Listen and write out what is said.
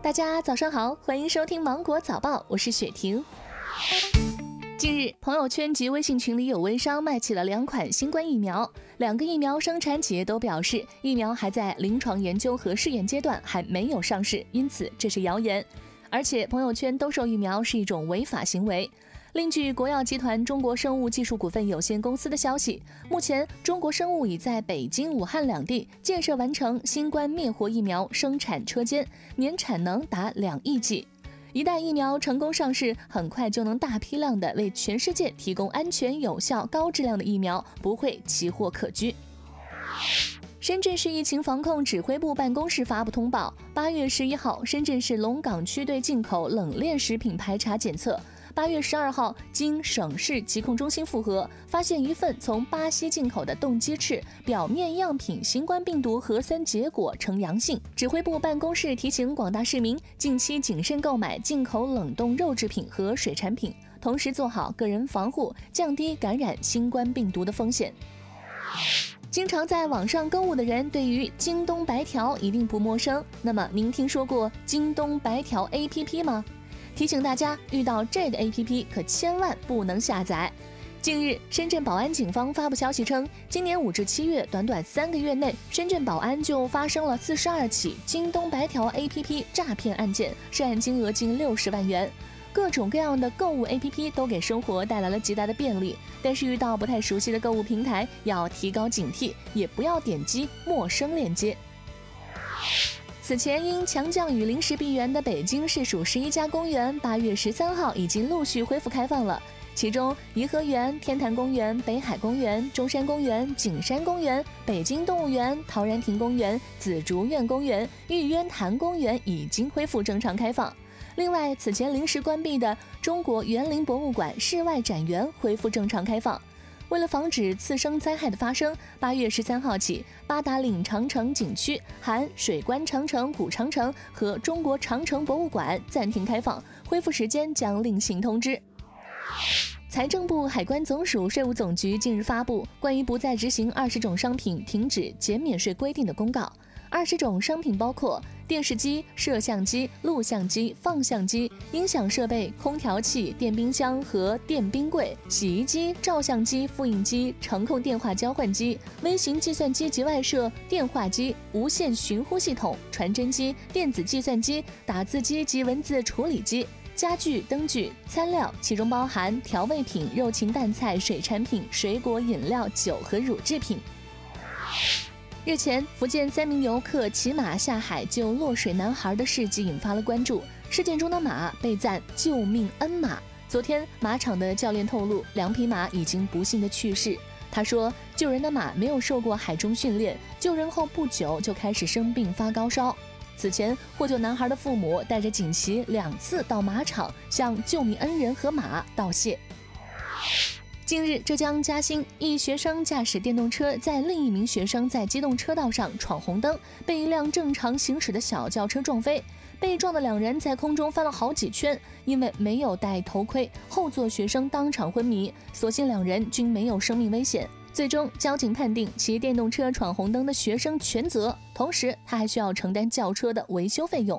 大家早上好，欢迎收听芒果早报，我是雪婷。近日，朋友圈及微信群里有微商卖起了两款新冠疫苗，两个疫苗生产企业都表示疫苗还在临床研究和试验阶段，还没有上市，因此这是谣言。而且，朋友圈兜售疫苗是一种违法行为。另据国药集团中国生物技术股份有限公司的消息，目前中国生物已在北京、武汉两地建设完成新冠灭活疫苗生产车间，年产能达两亿剂。一旦疫苗成功上市，很快就能大批量的为全世界提供安全、有效、高质量的疫苗，不会奇货可居。深圳市疫情防控指挥部办公室发布通报：八月十一号，深圳市龙岗区对进口冷链食品排查检测。八月十二号，经省市疾控中心复核，发现一份从巴西进口的冻鸡翅表面样品新冠病毒核酸结果呈阳性。指挥部办公室提醒广大市民，近期谨慎购买进口冷冻肉制品和水产品，同时做好个人防护，降低感染新冠病毒的风险。经常在网上购物的人，对于京东白条一定不陌生。那么，您听说过京东白条 APP 吗？提醒大家，遇到这个 A P P 可千万不能下载。近日，深圳宝安警方发布消息称，今年五至七月，短短三个月内，深圳宝安就发生了四十二起京东白条 A P P 诈骗案件，涉案金额近六十万元。各种各样的购物 A P P 都给生活带来了极大的便利，但是遇到不太熟悉的购物平台，要提高警惕，也不要点击陌生链接。此前因强降雨临时闭园的北京市属十一家公园，八月十三号已经陆续恢复开放了。其中，颐和园、天坛公园、北海公园、中山公园、景山公园、北京动物园、陶然亭公园、紫竹院公园、玉渊潭公园已经恢复正常开放。另外，此前临时关闭的中国园林博物馆室外展园恢复正常开放。为了防止次生灾害的发生，八月十三号起，八达岭长城景区含水关长城、古长城和中国长城博物馆暂停开放，恢复时间将另行通知。财政部、海关总署、税务总局近日发布关于不再执行二十种商品停止减免税规定的公告。二十种商品包括电视机、摄像机、录像机、放相机、音响设备、空调器、电冰箱和电冰柜、洗衣机、照相机、复印机、程控电话交换机、微型计算机及外设、电话机、无线寻呼系统、传真机、电子计算机、打字机及文字处理机、家具、灯具、餐料，其中包含调味品、肉禽蛋菜、水产品、水果、饮料、酒和乳制品。日前，福建三名游客骑马下海救落水男孩的事迹引发了关注。事件中的马被赞“救命恩马”。昨天，马场的教练透露，两匹马已经不幸的去世。他说，救人的马没有受过海中训练，救人后不久就开始生病发高烧。此前，获救男孩的父母带着锦旗两次到马场向救命恩人和马道谢。近日，浙江嘉兴一学生驾驶电动车，在另一名学生在机动车道上闯红灯，被一辆正常行驶的小轿车撞飞。被撞的两人在空中翻了好几圈，因为没有戴头盔，后座学生当场昏迷。所幸两人均没有生命危险。最终，交警判定骑电动车闯红灯的学生全责，同时他还需要承担轿车的维修费用。